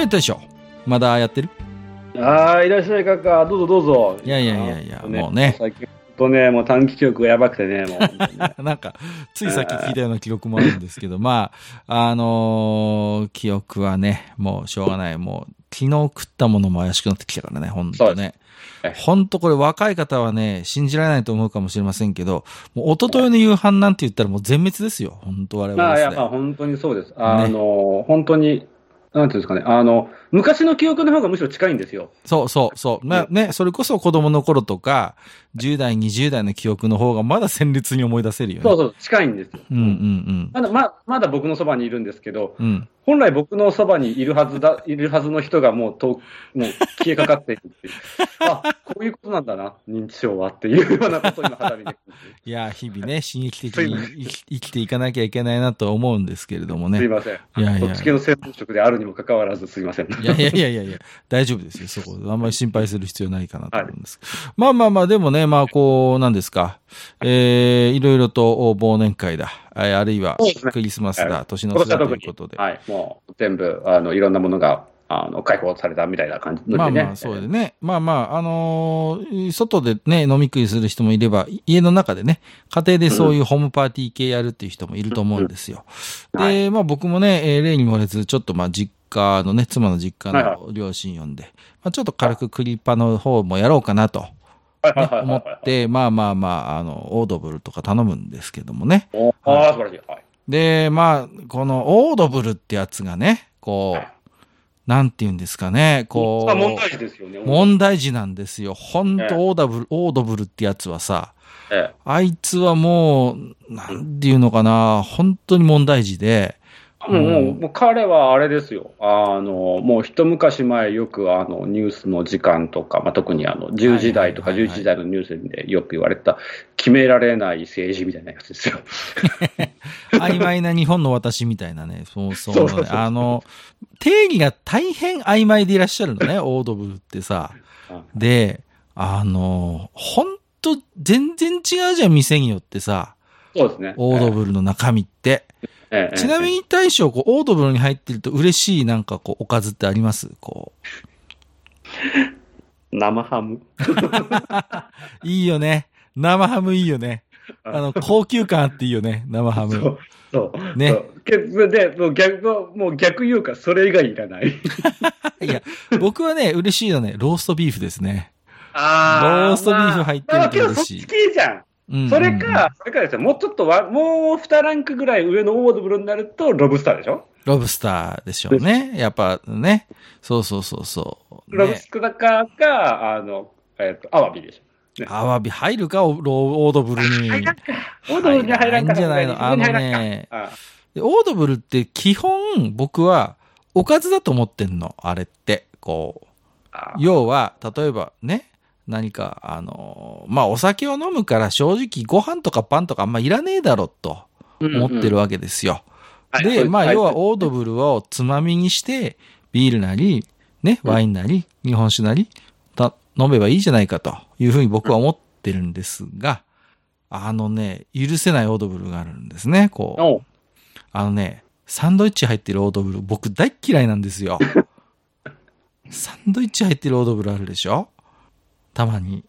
いや、大将。まだやってる？ああ、いらっしゃい、かか。どうぞどうぞ。いやいやいやいやあもうね最近、とね、もう短期記憶がやばくてね、もう。なんか、ついさっき聞いたような記録もあるんですけど、まあ、あのー記憶はね、もうしょうがない。もう、昨日食ったものも怪しくなってきたからね、ほんとねはい。ほんとこれ若い方はね、信じられないと思うかもしれませんけど、もう一昨日の夕飯なんて言ったらもう全滅ですよ。ほんと我々まあ、いや、まあ、本当にそうです。あの、本当に、なんていうんですかね、あの、昔の記憶の方がむしろ近いんですよ。そうそうそう。なね、それこそ子供の頃とか、10代、20代の記憶の方がまだ鮮烈に思い出せるよね。そうそう、近いんですよ。うんうんまだ、ま、まだ僕のそばにいるんですけど、うん。うん。本来僕のそばにいるはずだ、いるはずの人がもうと、もう消えかかっているっていう。あ、こういうことなんだな、認知症はっていうようなことを今肌身で。いや、日々ね、刺激的に生き生きていかなきゃいけないなとは思うんですけれどもね。すいません。いやいやそっち系の専門職であるにもかかわらずすいません。いやいやいやいやいや、大丈夫ですよ、そこ。あんまり心配する必要ないかなと思うんです。まあまあまあ、でもね、まあこう、なんですか。えー、いろいろと忘年会だ。えーあるいはクリスマスだ、はい年の瀬だということで。はい、もう全部、あの、いろんなものが、あの、解放されたみたいな感じでね。まあまあ、そうでね。まあまあ、あのー外でね、飲み食いする人もいれば、家の中でね、家庭でそういうホームパーティー系やるっていう人もいると思うんですよ。うんはで、まあ僕もね、えー例に漏れず、ちょっとまあ実家のね、妻の実家はいはの両親呼んで、まあちょっと軽くクリパの方もやろうかなと、はいはいね思はいはいはい。って、まあまあまあ、あの、オードブルとか頼むんですけどもね。おああ、素晴らしい。はい。で、まあ、このオードブルってやつがね、こはう、なんて言うんですかね、こう、まあ問題児ですよね。問題児なんですよ。ほんええとオーダブル、オードブルってやつはさ、ええあいつはもう、なんていうのかな、本当に問題児で、もう、もうもう彼はあれですよ。あの、もう一昔前よくあの、ニュースの時間とか、まあ、特にあの、10時台とかはいはいはいはい11時台のニュースでよく言われた、決められない政治みたいなやつですよ。曖昧な日本の私みたいなね、そうそうそうそうそうあの、定義が大変曖昧でいらっしゃるのね、オードブルってさ。で、あの、ほんと全然違うじゃん、店によってさ、そうですね。オードブルの中身って。ええちなみに大将、こう、オードブルに入ってると嬉しいなんかこう、おかずってあります？こ生ハム。う。いいよね。生ハムいいよね。あの、高級感あっていいよね、生ハム。そう。そう。ねそう。けで、もう逆、もう逆言うか、それ以外いらない。いや、僕はね、嬉しいのはね、ローストビーフですね。あローストビーフ入ってると嬉しいそっち系じゃん。うんそれか、それかですよ、もうちょっとわ、もう2ランクぐらい上のオードブルになると、ロブスターでしょ？ロブスターでしょうね。やっぱね。そうそうそうそう。ロブね、スターか、か、あの、えっ、と、アワビでしょ？アワビ入るか、オードブルに。入らんか。オードブルには入らんか。んじゃないのあのね。あでオードブルって基本、僕は、おかずだと思ってんの。あれって。こう。あ要は、例えばね、何か、あの、まあ、お酒を飲むから正直ご飯とかパンとかあんまいらねえだろと思ってるわけですよ。で、まあ、要はオードブルをつまみにして、ビールなり、ね、ワインなり、日本酒なり、た飲めばいいじゃないかというふうに僕は思ってるんですが、あのね、許せないオードブルがあるんですね、こう。あのね、サンドイッチ入ってるオードブル、僕大っ嫌いなんですよ。サンドイッチ入ってるオードブルあるでしょ？たまに。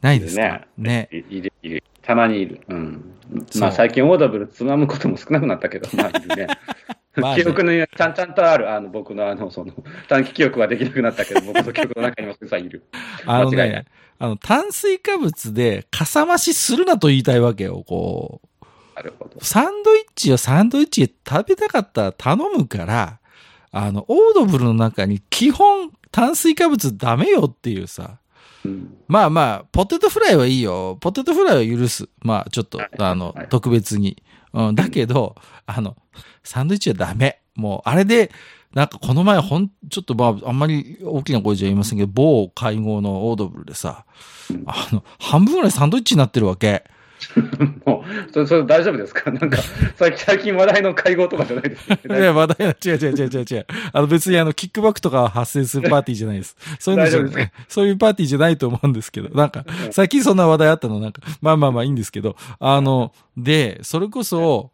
ないですか？ね。いいる、いる。たまにいる。うん。まあ、最近オードブルつまむことも少なくなったけど、まあ、いるね。記憶の、ちゃんちゃんとある、あの、僕のあの、その、短期記憶はできなくなったけど、僕の記憶の中にもたくさんいる。あの間違いないね、あの、炭水化物でかさ増しするなと言いたいわけよ、こう。なるほど。サンドイッチをサンドイッチで食べたかったら頼むから、あの、オードブルの中に基本炭水化物ダメよっていうさ、うん。まあまあ、ポテトフライはいいよ。ポテトフライは許す。まあ、ちょっとはい、あのはい、特別に。うん、だけど、あの、サンドイッチはダメ。もう、あれで、なんかこの前ほん、ちょっとまあ、あんまり大きな声じゃ言いませんけど、某会合のオードブルでさうん、あの、半分ぐらいサンドイッチになってるわけ。もう、それ、それ大丈夫ですか？なんか、最近、最近話題の会合とかじゃないですよね。いや、話題は違う違う違う違う違う。あの別にあの、キックバックとか発生するパーティーじゃないです。そういうのじゃそういうパーティーじゃないと思うんですけど、なんか、最近そんな話題あったの、なんか、まあまあまあいいんですけど、あの、で、それこそ、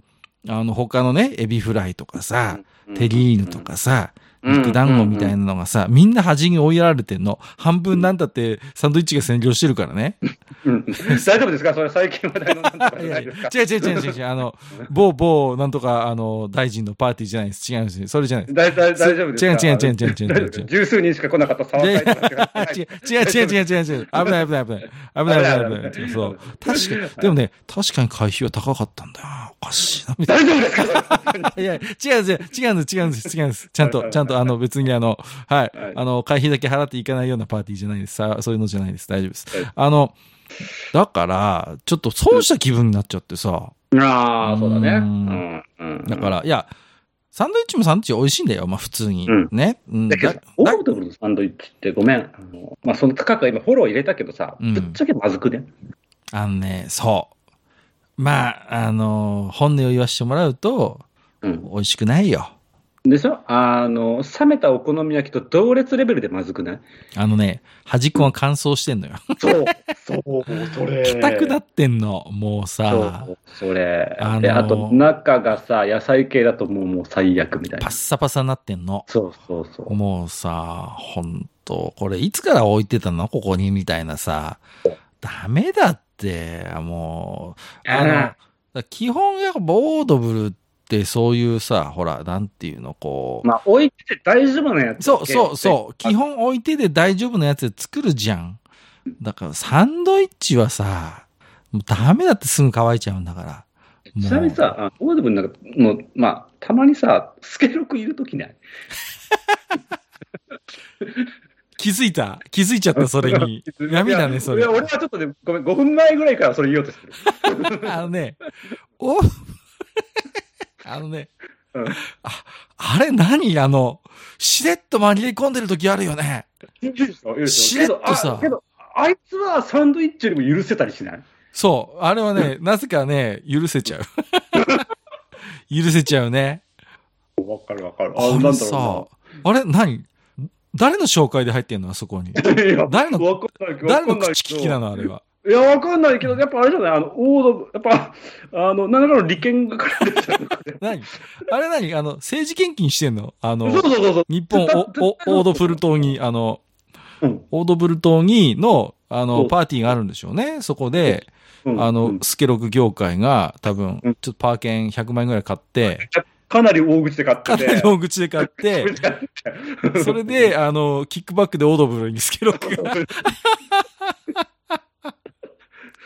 あの、他のね、エビフライとかさ、テリーヌとかさ、肉団子みたいなのがさ、みんな端に追いやられてんの。半分なんだってサンドイッチが占領してるからね。うん大丈夫ですか？それ最近話題のなんとかいややじゃないいですか？違う違う違う違う違う。あの、某某なんとか、あの、大臣のパーティーじゃないです。違うんです。それじゃないです。大丈夫ですか？違う違う違う違う違う十数人しか来なかった違う違う違う違う違う違う。危ない危ない危ない。危ない危ない危ない危ない。そう。確かに、でもね、確かに会費は高かったんだよ。おかしいな、みたい大丈夫ですか？な。いや、違う違う、違うんです、違うんです、違うんです。ちゃんと、ちゃんと、あの、別にあの、はいはい、あの、会費だけ払っていかないようなパーティーじゃないです。さそういうのじゃないです。大丈夫ですはい。あの、だから、ちょっと損した気分になっちゃってさ。ああ、そうだね。ううんだから、いや、サンドイッチもサンドイッチ美味しいんだよ。まあ普通に。うんね。うんだけどだ、オールのサンドイッチってごめん。あのまあ、その高く今フォロー入れたけどさ、うんぶっちゃけまずくね？あのね、そう。まあ、あの、本音を言わせてもらうと、うん。美味しくないよ。でしょ？あの、冷めたお好み焼きと同列レベルでまずくない？あのね、端っこが乾燥してんのよ。そう、そう、それ。硬くなってんの、もうそさ。う、それ。あのーで、あと、中がさ、野菜系だともう、もう最悪みたいなパッ。サパサになってんの。そうそうそう。もうさ、ほんと、これいつから置いてたの？ここに？みたいなさ。ダメだって、もう。あの、基本やっぱオードブルってそういうさ、ほら、なんていうの、こう。まあ、置いてて大丈夫なやつ。そうそうそう。基本置いてで大丈夫なやつで作るじゃん。だからサンドイッチはさ、もうダメだってすぐ乾いちゃうんだから。ちなみにさ、あオードブルなんか、もう、まあ、たまにさ、スケロクいるときない？気づいた気づいちゃった、それに。闇だね、それいや、。俺はちょっとね、ごめん、5分前ぐらいからそれ言おうとしてる。あのね、お、あのね、うんあ、あれ何あの、しれっと紛れ込んでる時あるよね。しれっとさけどあいつはサンドイッチよりも許せたりしない？そう。あれはね、なぜかね、許せちゃう。許せちゃうね。わかるわかる。あれさ、あれ何？誰の紹介で入ってんのあそこに？誰の誰の口利きなのあれは？いや、わかんないけど、やっぱあれじゃないあの、オード、やっぱ、あの、何らかの利権が絡んでる 何？あれ何？あの、政治献金してんの？あのそう、そうそうそう。日本お、お、オードブル島に、あの、うん。オードブル島にの、あの、パーティーがあるんでしょうね。そこで、うん。あのうん、スケロク業界が多分、うん。ちょっとパーケン100万円ぐらい買って、かなり大口で買ってて。かなり大口で買って、それで、あの、キックバックでオードブルにスケロクが、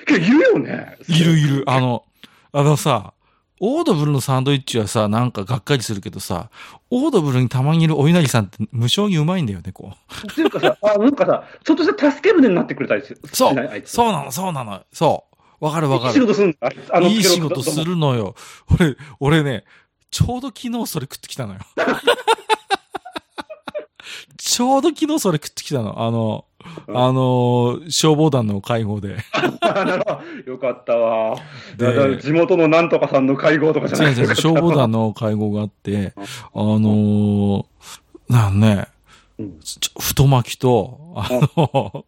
いるよね。いるいる。あの、あのさ、オードブルのサンドイッチはさ、なんかがっかりするけどさ、オードブルにたまにいるお稲荷さんって無性にうまいんだよね、こう。っていうかさ、あ、なんかさ、ちょっとした助け舟になってくれたりすそしないうそうなの、そうなの。そう。わかるわかいい仕る。事すんだ。あのいい仕事す。るのよ。俺、俺ね、ちょうど昨日それ食ってきたのよ。ちょうど昨日それ食ってきたの。あの、あの、消防団の会合で。よかったわ。地元のなんとかさんの会合とかじゃない違う違う、消防団の会合があって、あのー、なんね、うん太巻きと、あの、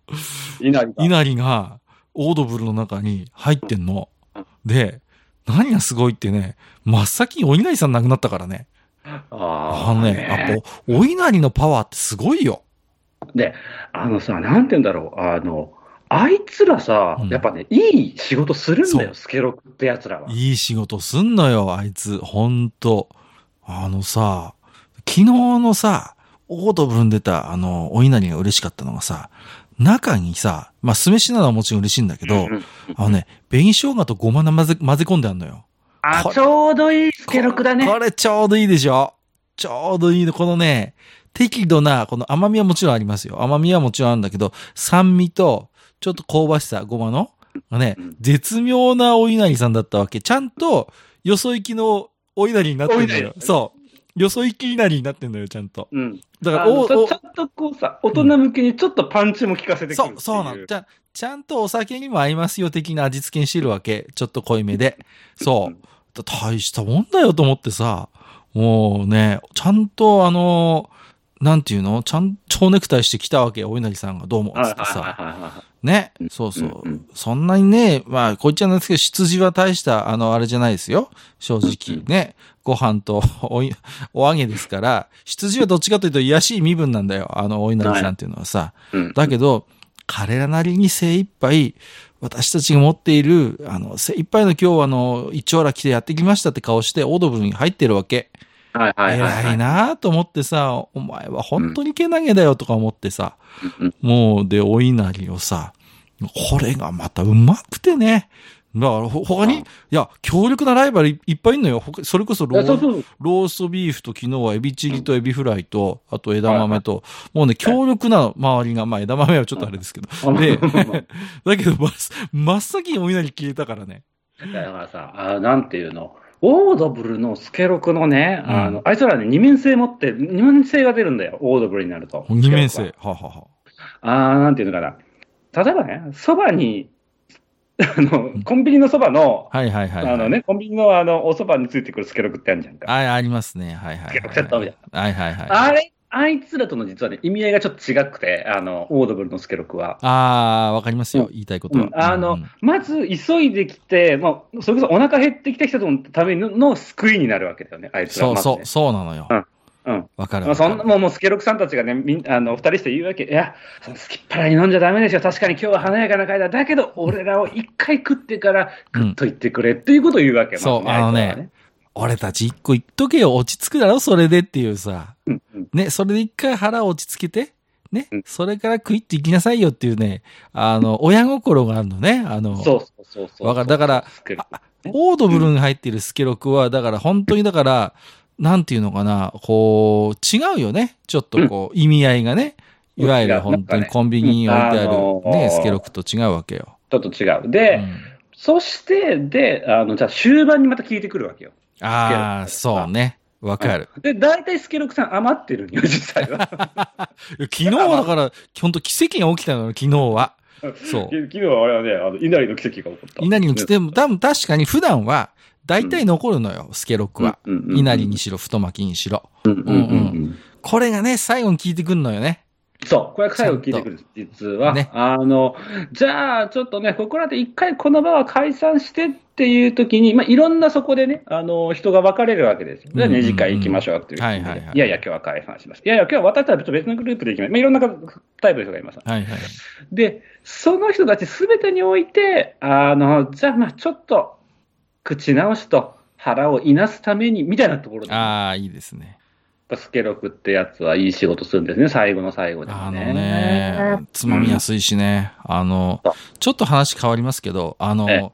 稲荷が稲荷がオードブルの中に入ってんの。で、何がすごいってね、真っ先にお稲荷さん亡くなったからね。ああのね、やっぱお、お稲荷のパワーってすごいよ。で、あのさ、なんて言うんだろう、あの、あいつらさ、うんやっぱね、いい仕事するんだよ、スケロクってやつらは。いい仕事すんのよ、あいつ。ほんと。あのさ、昨日のさ、オードブルに出た、あの、お稲荷が嬉しかったのがさ、中にさ、まあ、酢飯なのはもちろん嬉しいんだけど、うんあのね、紅生姜とごま混ぜ、混ぜ込んであんのよ。あちょうどいいスケロクだね。これちょうどいいでしょ？ちょうどいいの、このね、適度な、この甘みはもちろんありますよ。甘みはもちろんあるんだけど、酸味と、ちょっと香ばしさ、ごまの、ね、絶妙なお稲荷さんだったわけ。ちゃんと、よそ行きのお稲荷になってんだよ。そう。よそ行き稲荷になってんのよ、ちゃんと。うん。だから、お、ちゃんとこうさ、大人向けにちょっとパンチも効かせてくるそう、そうなの。じゃちゃんとお酒にも合いますよ的な味付けにしてるわけ。ちょっと濃いめで。そう。大したもんだよと思ってさ、もうね、ちゃんとあの、なんていうの？ちゃん、蝶ネクタイしてきたわけお稲荷さんがどうも、つってさ。ね、そうそう。そんなにね、まあ、こいつはなんですけど、羊は大した、あの、あれじゃないですよ。正直。ね。ご飯とお、お揚げですから、羊はどっちかというと癒しい身分なんだよ。あの、お稲荷さんっていうのはさ。だけど、彼らなりに精一杯、私たちが持っている、あの、精一杯の今日あの、一丁羅来てやってきましたって顔して、オードブルに入ってるわけ。はいはいはい、偉いなと思ってさ、お前は本当にけなげだよとか思ってさ、うん、もう、で、お稲荷をさ、これがまたうまくてね。だから、他に、いや、強力なライバルいっぱいいんのよ。それこそローローストビーフと昨日はエビチリとエビフライと、あと枝豆と、もうね、強力な周りが、まあ枝豆はちょっとあれですけど。で、だけど、真っ先にお稲荷消えたからね。だからさ、あなんていうの、オードブルのスケロクのね、うん、あの、あいつらね、二面性持って、二面性が出るんだよ、オードブルになると。二面性。はははああ、なんていうのかな。例えばね、そばに、あの、コンビニのそばの、はいはいはい、はい、あのね、コンビニのあの、おそばについてくるスケロクってあるじゃんか。あ、ありますね。はいはい、はい。スケロクセットみたいな。はいはいはい。あれあいつらとの実はね、意味合いがちょっと違くて、あの、オードブルのスケロクは。ああ、わかりますよ、うん、言いたいことは。うん、あの、うん、まず、急いできて、まあ、それこそお腹減ってきた人のための救いになるわけだよね、あいつら、ね、そうそう、そうなのよ。うんうん。わかるまあ、そんな、もう、もうスケロクさんたちがね、みんあの、二人して言うわけ。いや、そのすきっ腹に飲んじゃダメですよ。確かに今日は華やかな会だ。だけど、俺らを一回食ってから、食っといてくれっていうことを言うわけ。そう、あのね、俺たち一個言っとけよ、落ち着くだろ、それでっていうさ。うんうん、ね、それで一回腹落ち着けて、ね、うん、それから食いっていきなさいよっていうね、あの、親心があるのね、あの、そうそうそうそう。だから、オードブルに入っているスケロクは、だから本当にだから、なんていうのかな、こう、違うよね。ちょっとこう、意味合いがね。いわゆる本当にコンビニに置いてあるね、スケロクと違うわけよ。ちょっと違う。で、そして、で、あの、じゃあ終盤にまた聞いてくるわけよ。ああ、そうね。わかる。で、大体スケロクさん余ってるよ、実際は。昨日はだから、本当奇跡が起きたのよ、昨日は。そう。昨日はあれはね、あの、稲荷の奇跡が起こった。稲荷の奇跡、でも多分確かに普段は、大体残るのよ、スケロクは。稲荷にしろ、太巻きにしろ。これがね、最後に聞いてくんのよね。そう、これ最後聞いてくる、実は。ね、あの、じゃあ、ちょっとね、ここらで一回この場は解散してっていう時に、まあ、いろんなそこでね、あの、人が分かれるわけですよ。じゃあ、二次会行きましょうっていう。はいはいはい。いやいや、今日は解散します。いやいや、今日は私たちと別のグループで行きます。まあ、いろんなタイプの人がいます。はいはい。で、その人たちすべてにおいて、あの、じゃあ、まあ、ちょっと、口直しと腹をいなすために、みたいなところで。ああ、いいですね。スケロクってやつはいい仕事するんですね、最後の最後で、ね。あのね、つまみやすいしね、うん、あの、ちょっと話変わりますけど、あの、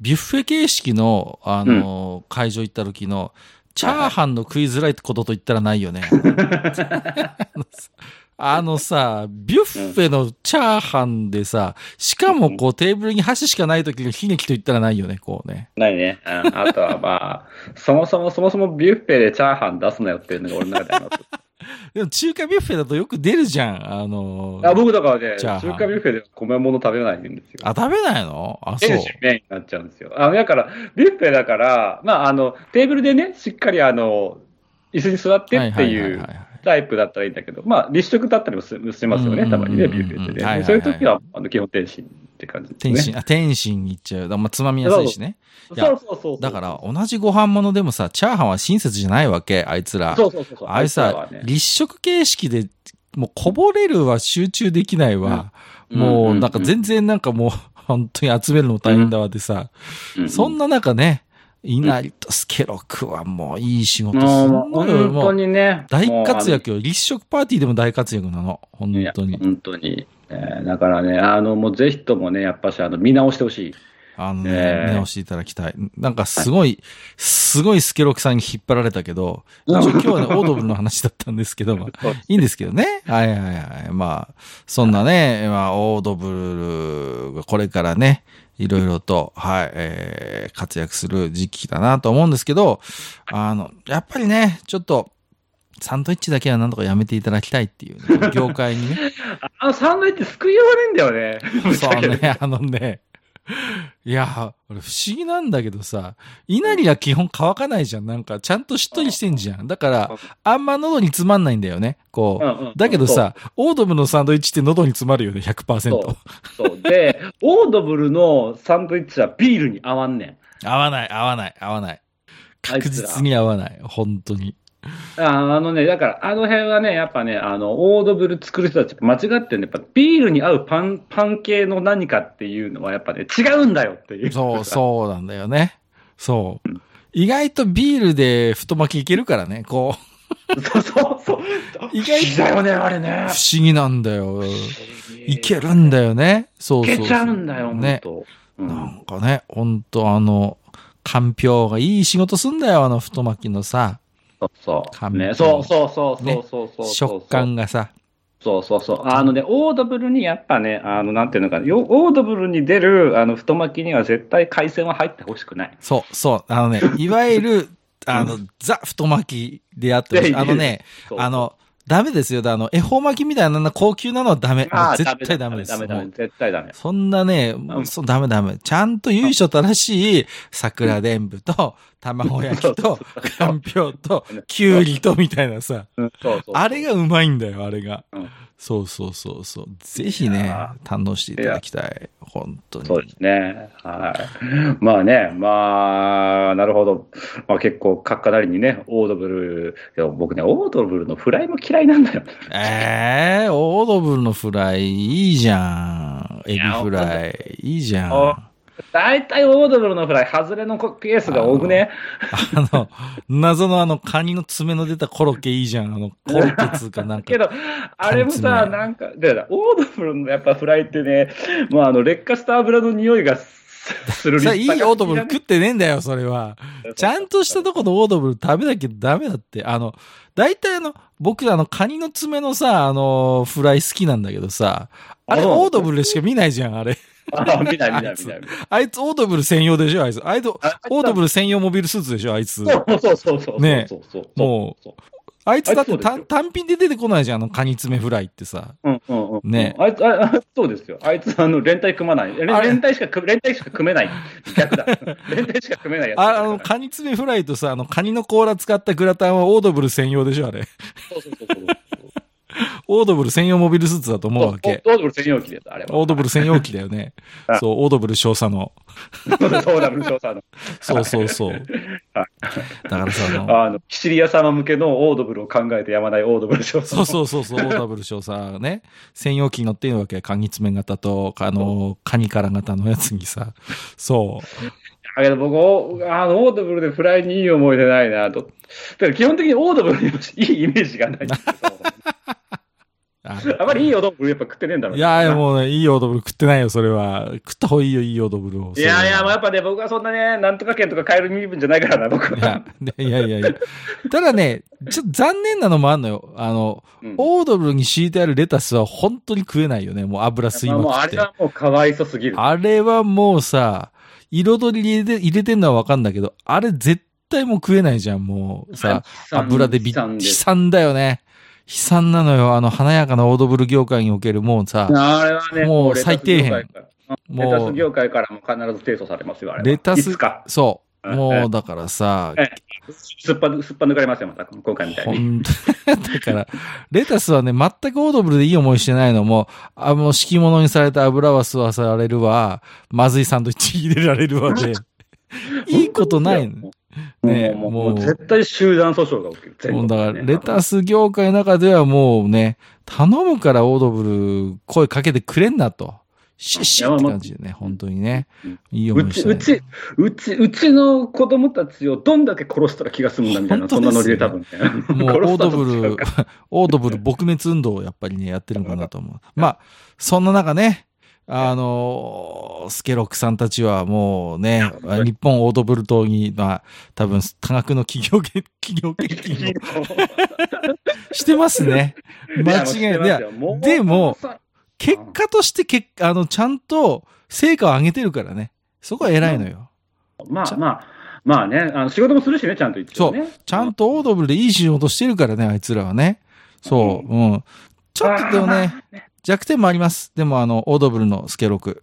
ビュッフェ形式の、あの、うん、会場行った時の、チャーハンの食いづらいことと言ったらないよね。あのさ、ビュッフェのチャーハンでさ、しかもこうテーブルに箸しかない時の悲劇と言ったらないよね、こうね。ないね。うん、あとはまあ、そもそもそもそもビュッフェでチャーハン出すなよっていうのが俺の中であ。でも中華ビュッフェだとよく出るじゃん。あのー、あ僕だからね、中華ビュッフェで米物食べないんですよ。あ、食べないの？あ、そう。メインになっちゃうんですよ。あの、だから、ビュッフェだから、まあ、あの、テーブルでね、しっかりあの、椅子に座ってっていう、タイプだったらいいんだけど、まあ、立食だったりもしますよね、たまにね、ビュッフェってね。そういう時は、あの、基本天津って感じですね。天津、あ、天津に行っちゃう。まあ、つまみやすいしね。そうそうそうだから、同じご飯物でもさ、チャーハンは親切じゃないわけ、あいつら。そうそうそうあいつさ、立食形式で、もうこぼれるは集中できないわ。もう、なんか全然なんかもう、本当に集めるの大変だわでさ、そんな中ね、稲荷とスケロクはもういい仕事するのよ。本当にね。大活躍よ。立食パーティーでも大活躍なの。本当に。本当に。えー、だからね、あの、もうぜひともね、やっぱし、あの、見直してほしい。あのね、見直していただきたい。なんかすごい、すごいスケロクさんに引っ張られたけど、今日はね、オードブルの話だったんですけど、まあ、いいんですけどね。はいはいはい。まあ、そんなね、まあ、オードブルがこれからね、いろいろと、はい、えー、活躍する時期だなと思うんですけど、あの、やっぱりね、ちょっと、サンドイッチだけはなんとかやめていただきたいっていう、ね、業界にね。あのサンドイッチ救いようがねえんだよね。そうね、あのね、いや、俺不思議なんだけどさ、稲荷は基本乾かないじゃん。なんか、ちゃんとしっとりしてんじゃん。だから、あんま喉につまんないんだよね。こう。だけどさ、オードブルのサンドイッチって喉に詰まるよね、100%。そうそう。で、オードブルのサンドイッチはビールに合わんねん。合わない、合わない、合わない。確実に合わない。本当に。ああのね、だから、あの辺はね、やっぱね、あの、オードブル作る人たち間違ってね、やっぱビールに合うパン、パン系の何かっていうのはやっぱね、違うんだよっていう。そう、そうなんだよね。そう。うん、意外とビールで太巻きいけるからね、こう。そうそうそう。意外と。だよね、あれね。不思議なんだよ。いけるんだよね。そうそういけちゃうんだよ、ね。うん、なんかね、ほんとあの、かんぴょうがいい仕事すんだよ、あの太巻きのさ。そうそう。ね、そうそうそうそうそうそう、ね、食感がさ。そうそうそう。あのね、オードブルにやっぱね、あの、なんていうのかな、オードブルに出る、あの、太巻きには絶対海鮮は入ってほしくない。そう、そう。あのね、いわゆる、あの、ザ太巻きであってほしい。あのね、あの、ダメですよ。あの、恵方巻きみたいな高級なのはダメ。絶対ダメです。ダメダメ。絶対ダメ。そんなね、うん、そうダメダメ。ちゃんと由緒正しい桜伝舞と、卵焼きと、かんぴょうと、きゅうりとみたいなさ。あれがうまいんだよ、あれが。そうそうそうそう。ぜひね、堪能していただきたい。本当に。そうですね。はい。まあね、まあ、なるほど。まあ結構、かっかなりにね、オードブル、僕ね、オードブルのフライも嫌いなんだよ。ええー、オードブルのフライいいじゃん。エビフライ。いいじゃん。大体オードブルのフライ、外れのケースが多くね？あの、謎のあの、カニの爪の出たコロッケいいじゃん。あの、コロッケつうかなんか。けど、あれもさ、なんか、でオードブルのやっぱフライってね、もうあの、劣化した油の匂いがするさいいオードブル食ってねえんだよ、それは。ちゃんとしたとこのオードブル食べなきゃダメだって。あの、大体あの、僕あの、カニの爪のさ、あの、フライ好きなんだけどさ、あれオードブルでしか見ないじゃん、あれ。あ、見ない見ない見ない。あいつオードブル専用でしょ、あいつ。あいつ、オードブル専用モビルスーツでしょ、あいつ。そうそうそうそう。ねもう、あいつだって単単品で出てこないじゃん、あの、カニ爪フライってさ。うんうんうん。ねあいつ、あそうですよ。あいつ、あの、連帯組まない。連帯しか、連帯しか組めない。逆だ。連帯しか組めないやつ。あ、あの、カニ爪フライとさ、あの、カニの甲羅使ったグラタンはオードブル専用でしょ、あれ。そうそうそうそう。オードブル専用モビルスーツだと思うわけ。オードブル専用機です、あれは。オードブル専用機だよね。そう、オードブル少佐の。オードブル少佐の。そうそうそう。だからさ、あの、シリア様向けのオードブルを考えてやまないオードブル少佐。そうそうそうそう、オードブル少佐ね。専用機乗っているわけ。カニ爪型と、あの、カニカラ型のやつにさ。そう。だけど僕、あの、オードブルでフライにいい思い出ないなと。だから基本的にオードブルに いいイメージがない。あまりいいオードブルやっぱ食ってねえんだろう、いやいやもうね、いいオードブル食ってないよ、それは。食った方がいいよ、いいオードブルを。いやいや、もうやっぱね、僕はそんなね、なんとか県とか買える身分じゃないからな、僕は。いやいやいやただね、ちょっと残念なのもあんのよ。あの、うん、オードブルに敷いてあるレタスは本当に食えないよね、もう油吸いまくって。もうあれはもうかわいそすぎる。あれはもうさ、彩り入れて入れてんのはわかんだけど、あれ絶対もう食えないじゃん、もうさ、油でびっ、悲惨だよね。悲惨なのよ。あの、華やかなオードブル業界における、もうさ、あれはね、もう最底辺。もうレタス業界からも必ず提訴されますよ、あれレタス、そう。もう、だからさ、すっぱ、すっぱ抜かれますよ、また、今回みたいに。だから、レタスはね、全くオードブルでいい思いしてないのも、あの、敷物にされた油は吸わされるわ、まずいサンドイッチ入れられるわで、いいことないの？ねもう、もう絶対集団訴訟が起きる。もうだから、レタス業界の中ではもうね、頼むからオードブル声かけてくれんなと。シッシッって感じでね、本当にね。いい思いして、うち、うち、うちの子供たちをどんだけ殺したら気が済むんだみたいな、そんなノリで多分ね。もう、オードブル、オードブル撲滅運動をやっぱりね、やってるのかなと思う。まあ、そんな中ね、あの、スケロクさんたちはもうね、日本オードブル島に、まあ、多分多額の企業、企業献金をしてますね。間違いない。でも、結果としてけ、あの、ちゃんと成果を上げてるからね。そこは偉いのよ。まあまあ、まあね、あの仕事もするしね、ちゃんとね、そう。ちゃんとオードブルでいい仕事してるからね、あいつらはね。そう、うん。ちょっとでもね、弱点もあります。でも、あの、オードブルのスケロク。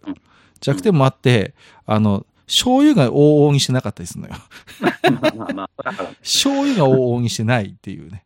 弱点もあって、あの、醤油が往々にしてなかったりするのよ。醤油が往々にしてないっていうね。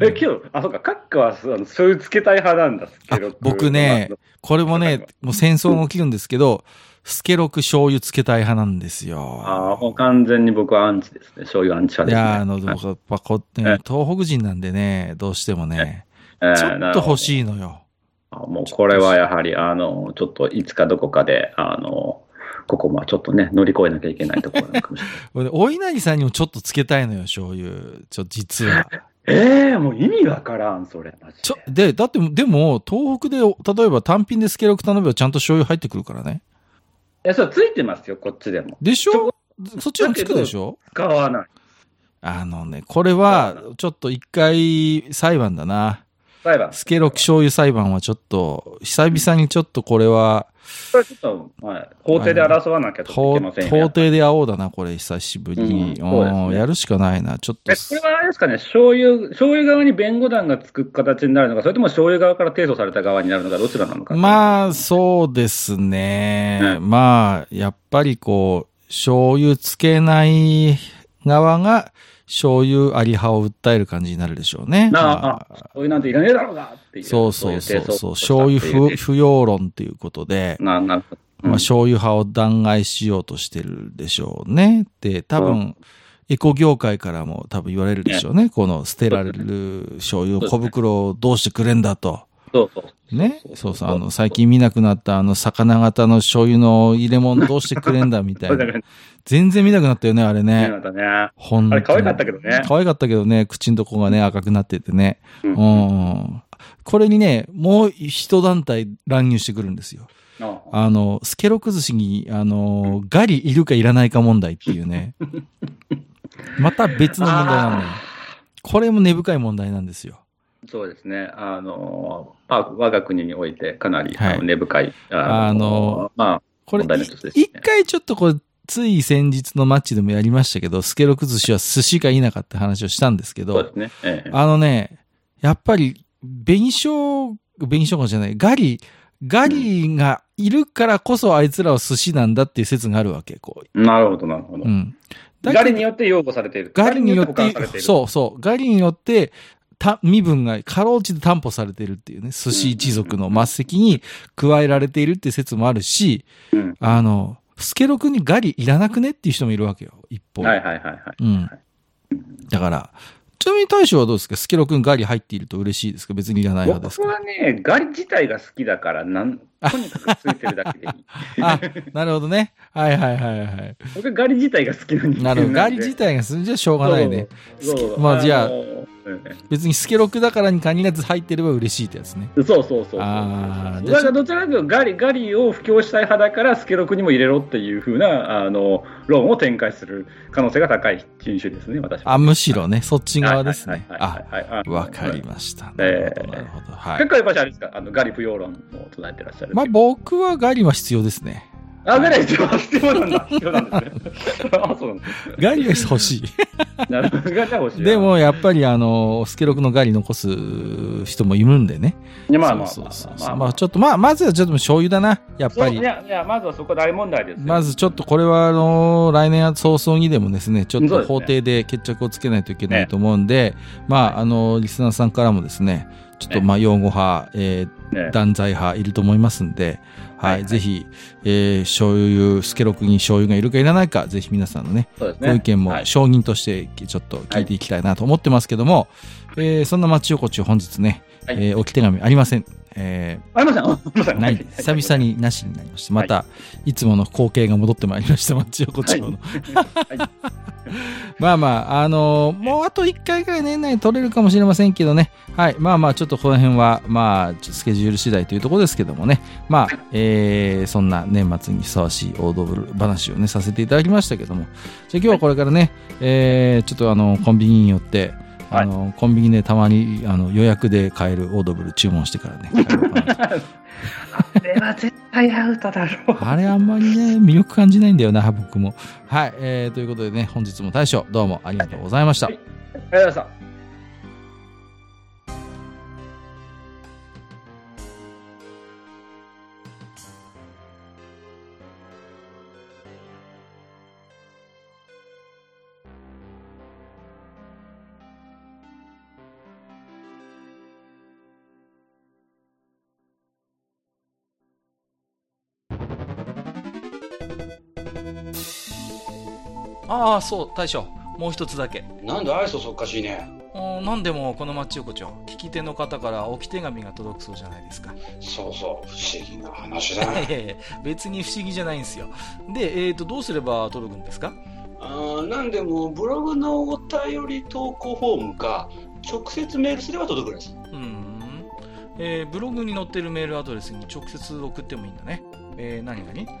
え、今日、あ、そうか、カッカは、醤油つけたい派なんだ、スケロク。僕ね、これもね、もう戦争が起きるんですけど、スケロク醤油つけたい派なんですよ。ああ、もう完全に僕はアンチですね。醤油アンチ派です、ね。いや、あの、僕やっぱこ、ね、東北人なんでね、どうしてもね、ちょっと欲しいのよ。もうこれはやはり、あの、ちょっといつかどこかで、あの、ここもちょっとね、乗り越えなきゃいけないところなのかもしれない。お稲荷さんにもちょっとつけたいのよ、醤油。ちょ、実は。え えー、もう意味わからん、それ。ちょ、で、だって、でも、東北で、例えば単品でスケロク頼めばちゃんと醤油入ってくるからね。いや、そう、ついてますよ、こっちでも。でしょ？そっちもつくでしょ？使わない。あのね、これは、ちょっと一回裁判だな。裁判。スケロク醤油裁判はちょっと、久々にちょっとこれは、これちょっと、はい、法廷で争わなきゃといけません法廷で会おうだな、これ、久しぶりに。うんね、やるしかないな、ちょっと。これはあれですかね、醤油、醤油側に弁護団がつく形になるのか、それとも醤油側から提訴された側になるのか、どちらなのか。まあ、そうですね。まあ、やっぱりこう、醤油つけない側が、醤油あり派を訴える感じになるでしょうね。なあ、まあ、醤油なんていらねえだろうがっていう。そうそうそうそう。醤油不不要論ということで、ななるほど。うん、まあ、醤油派を弾劾しようとしてるでしょうね。で、多分、うん、エコ業界からも多分言われるでしょうね。ねこの捨てられる醤油を小袋をどうしてくれんだと。そうそう。ね？そうそう。あの、最近見なくなったあの、魚型の醤油の入れ物どうしてくれんだみたいな。全然見なくなったよね、あれね。見なかったね。ほんあれ可愛かったけどね。可愛かったけどね、口のとこがね、赤くなっててね。うん。うん、これにね、もう一団体乱入してくるんですよ。あの、スケロク寿司に、あの、ガリいるかいらないか問題っていうね。また別の問題なのよ。これも根深い問題なんですよ。そうですね。あの、まあ、我が国においてかなり、はい、根深い。ああの、まあ、これ、一、回ちょっとこれ、つい先日のマッチでもやりましたけど、スケロク寿司は寿司がいなかった話をしたんですけど、ね。ええ、あのね、やっぱり、紅生姜、紅生姜じゃない、ガリ、ガリがいるからこそあいつらは寿司なんだっていう説があるわけ、こう。なるほど、なるほど。うん。ガリによって擁護されている。ガリによって、そうそう。ガリによって、た、身分がかろうじて担保されているっていうね、寿司一族の末席に加えられているっていう説もあるし、うん、あの、スケロクにガリいらなくねっていう人もいるわけよ、一方。はいはいはいはい。うん。だから、ちなみに大将はどうですか？スケロクにガリ入っていると嬉しいですか？別にいらない派ですか？僕はね、ガリ自体が好きだから、なん、とにかくついてるだけでいい。あ、なるほどね。はいはいはいはい。僕ガリ自体が好きな人なるほど。ガリ自体が好きじゃしょうがないね。まあじゃあ、別にスケロクだからに限らず入ってれば嬉しいってやつね。そうそうそうそうあだからどちらかというとガリ、ガリを布教したい派だからスケロクにも入れろっていうふうな、あの、論を展開する可能性が高い品種ですね、私あ、むしろね、そっち側ですね。あ、わかりました。なるほど、なるほど。はい。結構やっぱりあれですか、あのガリ不要論を唱えてらっしゃる。まあ僕はガリは必要ですね。あ、ガリは必要必要なんだ。必要なんですね。あ、そうなんです。ガリは欲しい。なるほど、ガリは欲しい。でも、やっぱり、あの、スケロクのガリ残す人もいるんでね。いや、まあまあ、そうそうそう。まあ、ちょっと、まあ、まずはちょっと醤油だな。やっぱり。いや、いや、まずはそこ大問題です。まずちょっとこれは、あの、来年早々にでもですね、ちょっと法廷で決着をつけないといけないと思うんで、まあ、あの、リスナーさんからもですね、ちょっと、まあ、擁護派、えー、断罪派いると思いますんで、はい、ぜひ、えー、醤油、スケロクに醤油がいるかいらないか、ぜひ皆さんのね、ね。ご意見も承認としてちょっと聞いていきたいなと思ってますけども、はい、えー、そんな町横丁本日ね、はい、えー、置き手紙ありません。えー、ありましたない、久々になしになりました。また、はい、いつもの光景が戻ってまいりました、町横丁の。はい、まあまあ、あのー、もうあと1回ぐらい年内取れるかもしれませんけどね。はい。まあまあ、ちょっとこの辺は、まあ、スケジュール次第というところですけどもね。まあ、えー、そんな年末にふさわしいオードブル話をね、させていただきましたけども。じゃあ今日はこれからね、えー、ちょっとあの、コンビニによって、あの、はい、コンビニでたまにあの予約で買えるオードブル注文してからね。あれは絶対アウトだろう。あれあんまりね、魅力感じないんだよな、僕も。はい、えー、ということでね、本日も大将、どうもありがとうございました。はい、ありがとうございました。ああ、そう、大将。もう一つだけ。なんで愛想そっかしいね。何でもこの町横丁、聞き手の方から置き手紙が届くそうじゃないですか。そうそう、不思議な話だね。いやいや別に不思議じゃないんですよ。で、えっ、ー、と、どうすれば届くんですか？あなんでも、ブログのお便り投稿フォームか、直接メールすれば届くんです。うん。えー、ブログに載ってるメールアドレスに直接送ってもいいんだね。えー、何々